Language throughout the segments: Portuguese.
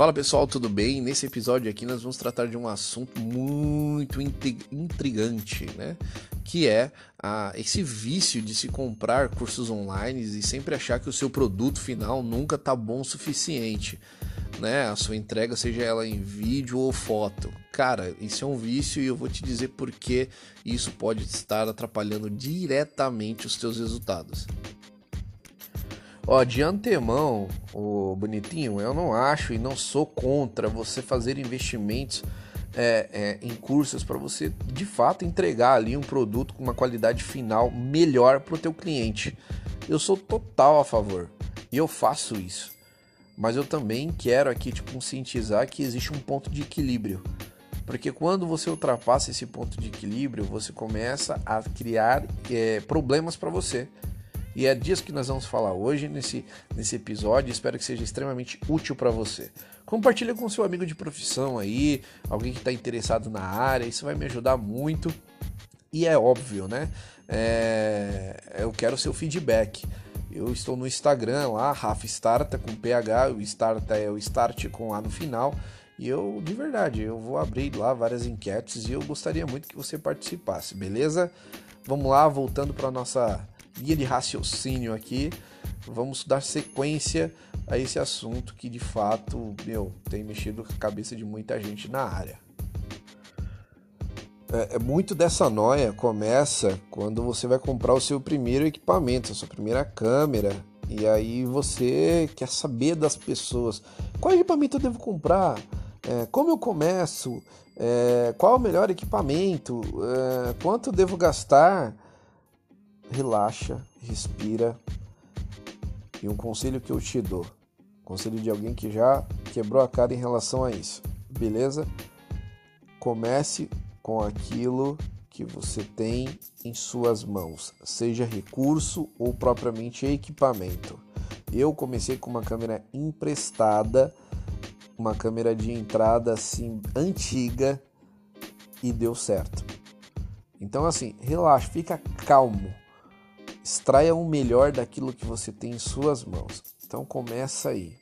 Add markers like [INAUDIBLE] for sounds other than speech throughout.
Fala pessoal, tudo bem? Nesse episódio aqui nós vamos tratar de um assunto muito intrigante, né? Que é esse vício de se comprar cursos online e sempre achar que o seu produto final nunca tá bom o suficiente, né? A sua entrega, seja ela em vídeo ou foto. Cara, isso é um vício e eu vou te dizer por que isso pode estar atrapalhando diretamente os teus resultados. Ó, de antemão, o bonitinho, eu não acho e não sou contra você fazer investimentos é, é, em cursos para você de fato entregar ali um produto com uma qualidade final melhor para o teu cliente. Eu sou total a favor e eu faço isso. Mas eu também quero aqui te conscientizar que existe um ponto de equilíbrio. Porque quando você ultrapassa esse ponto de equilíbrio, você começa a criar é, problemas para você. E é disso que nós vamos falar hoje nesse, nesse episódio. Espero que seja extremamente útil para você. Compartilha com seu amigo de profissão aí, alguém que está interessado na área. Isso vai me ajudar muito. E é óbvio, né? É, eu quero seu feedback. Eu estou no Instagram lá, Rafa Starta com PH, o Starta é o Start com A no final. E eu, de verdade, eu vou abrir lá várias enquetes e eu gostaria muito que você participasse, beleza? Vamos lá, voltando para nossa linha de raciocínio aqui, vamos dar sequência a esse assunto que de fato, meu, tem mexido com a cabeça de muita gente na área. É, é, muito dessa noia começa quando você vai comprar o seu primeiro equipamento, a sua primeira câmera, e aí você quer saber das pessoas qual equipamento eu devo comprar, é, como eu começo, é, qual o melhor equipamento, é, quanto devo gastar relaxa, respira. E um conselho que eu te dou, conselho de alguém que já quebrou a cara em relação a isso, beleza? Comece com aquilo que você tem em suas mãos, seja recurso ou propriamente equipamento. Eu comecei com uma câmera emprestada, uma câmera de entrada assim antiga e deu certo. Então assim, relaxa, fica calmo. Extraia o melhor daquilo que você tem em suas mãos. Então começa aí.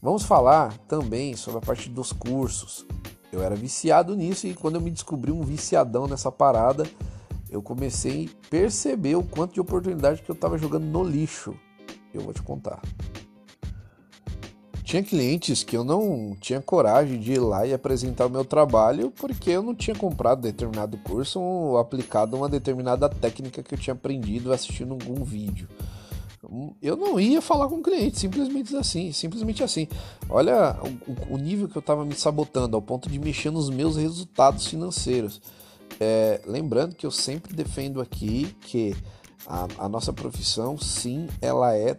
Vamos falar também sobre a parte dos cursos. Eu era viciado nisso e quando eu me descobri um viciadão nessa parada, eu comecei a perceber o quanto de oportunidade que eu estava jogando no lixo. Eu vou te contar. Tinha clientes que eu não tinha coragem de ir lá e apresentar o meu trabalho porque eu não tinha comprado determinado curso ou aplicado uma determinada técnica que eu tinha aprendido assistindo algum vídeo. Eu não ia falar com o cliente, simplesmente assim, simplesmente assim. Olha o, o nível que eu estava me sabotando, ao ponto de mexer nos meus resultados financeiros. É, lembrando que eu sempre defendo aqui que a, a nossa profissão, sim, ela é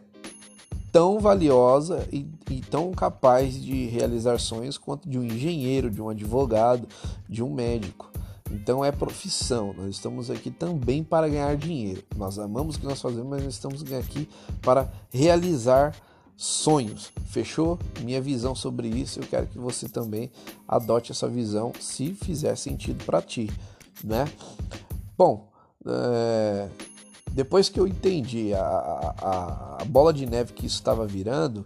tão valiosa e, e, tão capaz de realizar sonhos quanto de um engenheiro, de um advogado, de um médico. Então é profissão. Nós estamos aqui também para ganhar dinheiro. Nós amamos o que nós fazemos, mas nós estamos aqui para realizar sonhos. Fechou? Minha visão sobre isso. Eu quero que você também adote essa visão, se fizer sentido para ti, né? Bom, é depois que eu entendi a, a, a bola de neve que isso estava virando,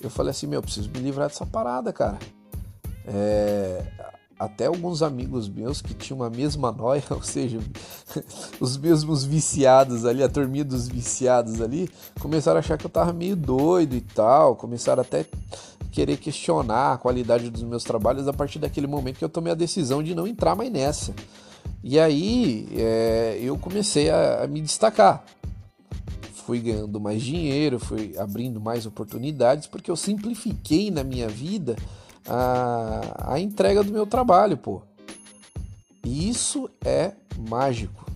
eu falei assim: meu, preciso me livrar dessa parada, cara. É, até alguns amigos meus que tinham a mesma noia, [LAUGHS] ou seja, os mesmos viciados ali, a turminha dos viciados ali, começaram a achar que eu tava meio doido e tal, começaram até querer questionar a qualidade dos meus trabalhos a partir daquele momento que eu tomei a decisão de não entrar mais nessa. E aí é, eu comecei a, a me destacar. Fui ganhando mais dinheiro, fui abrindo mais oportunidades, porque eu simplifiquei na minha vida a, a entrega do meu trabalho, pô. E isso é mágico.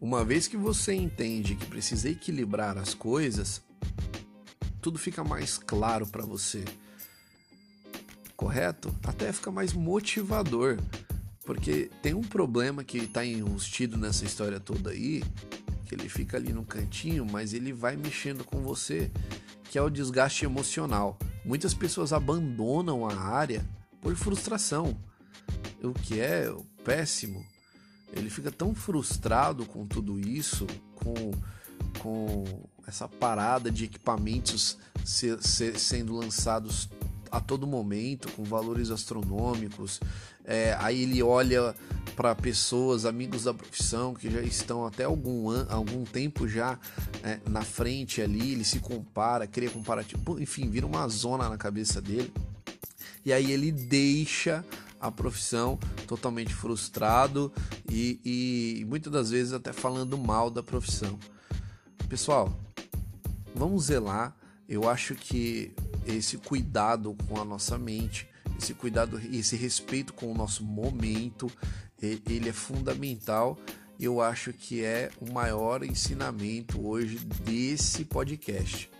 Uma vez que você entende que precisa equilibrar as coisas, tudo fica mais claro para você. Correto? Até fica mais motivador. Porque tem um problema que está enrustido nessa história toda aí, que ele fica ali no cantinho, mas ele vai mexendo com você, que é o desgaste emocional. Muitas pessoas abandonam a área por frustração, o que é péssimo. Ele fica tão frustrado com tudo isso, com com essa parada de equipamentos ser, ser, sendo lançados a todo momento, com valores astronômicos. É, aí ele olha para pessoas, amigos da profissão, que já estão até algum, an algum tempo já é, na frente ali, ele se compara, cria comparativo, enfim, vira uma zona na cabeça dele. E aí ele deixa a profissão totalmente frustrado e, e muitas das vezes até falando mal da profissão. Pessoal, vamos zelar. Eu acho que esse cuidado com a nossa mente, esse cuidado, esse respeito com o nosso momento, ele é fundamental. Eu acho que é o maior ensinamento hoje desse podcast.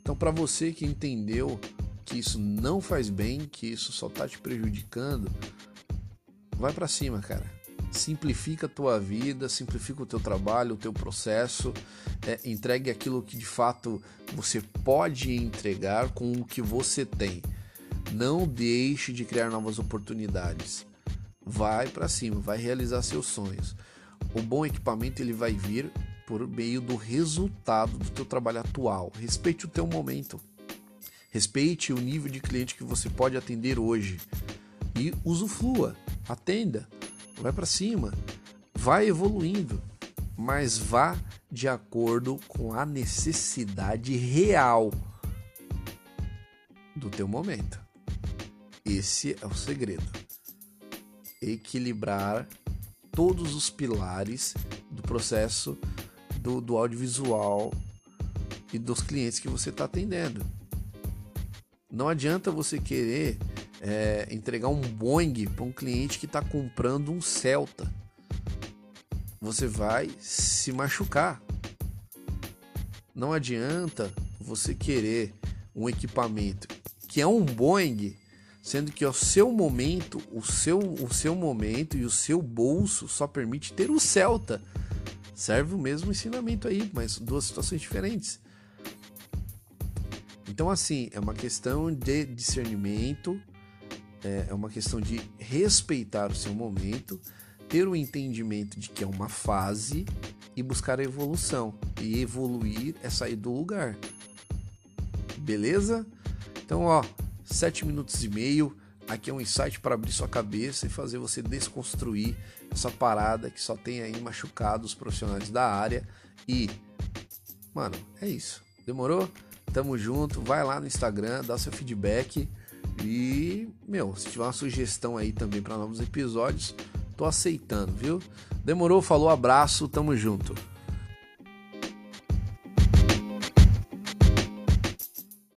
Então, para você que entendeu que isso não faz bem, que isso só tá te prejudicando, vai para cima, cara. Simplifica a tua vida, simplifica o teu trabalho, o teu processo, é, entregue aquilo que de fato você pode entregar com o que você tem. Não deixe de criar novas oportunidades. Vai para cima, vai realizar seus sonhos. O bom equipamento ele vai vir por meio do resultado do teu trabalho atual. Respeite o teu momento. Respeite o nível de cliente que você pode atender hoje e usufrua, atenda, vai para cima, vai evoluindo, mas vá de acordo com a necessidade real do teu momento. Esse é o segredo. Equilibrar todos os pilares do processo do, do audiovisual e dos clientes que você está atendendo. Não adianta você querer é, entregar um Boeing para um cliente que está comprando um Celta. Você vai se machucar. Não adianta você querer um equipamento que é um Boeing, sendo que o seu momento, o seu, o seu momento e o seu bolso só permite ter o Celta. Serve o mesmo ensinamento aí, mas duas situações diferentes. Então, assim, é uma questão de discernimento, é, é uma questão de respeitar o seu momento, ter o entendimento de que é uma fase e buscar a evolução. E evoluir é sair do lugar. Beleza? Então, ó, sete minutos e meio. Aqui é um insight para abrir sua cabeça e fazer você desconstruir essa parada que só tem aí machucado os profissionais da área. E, mano, é isso. Demorou? Tamo junto, vai lá no Instagram, dá seu feedback e, meu, se tiver uma sugestão aí também para novos episódios, tô aceitando, viu? Demorou, falou, abraço, tamo junto.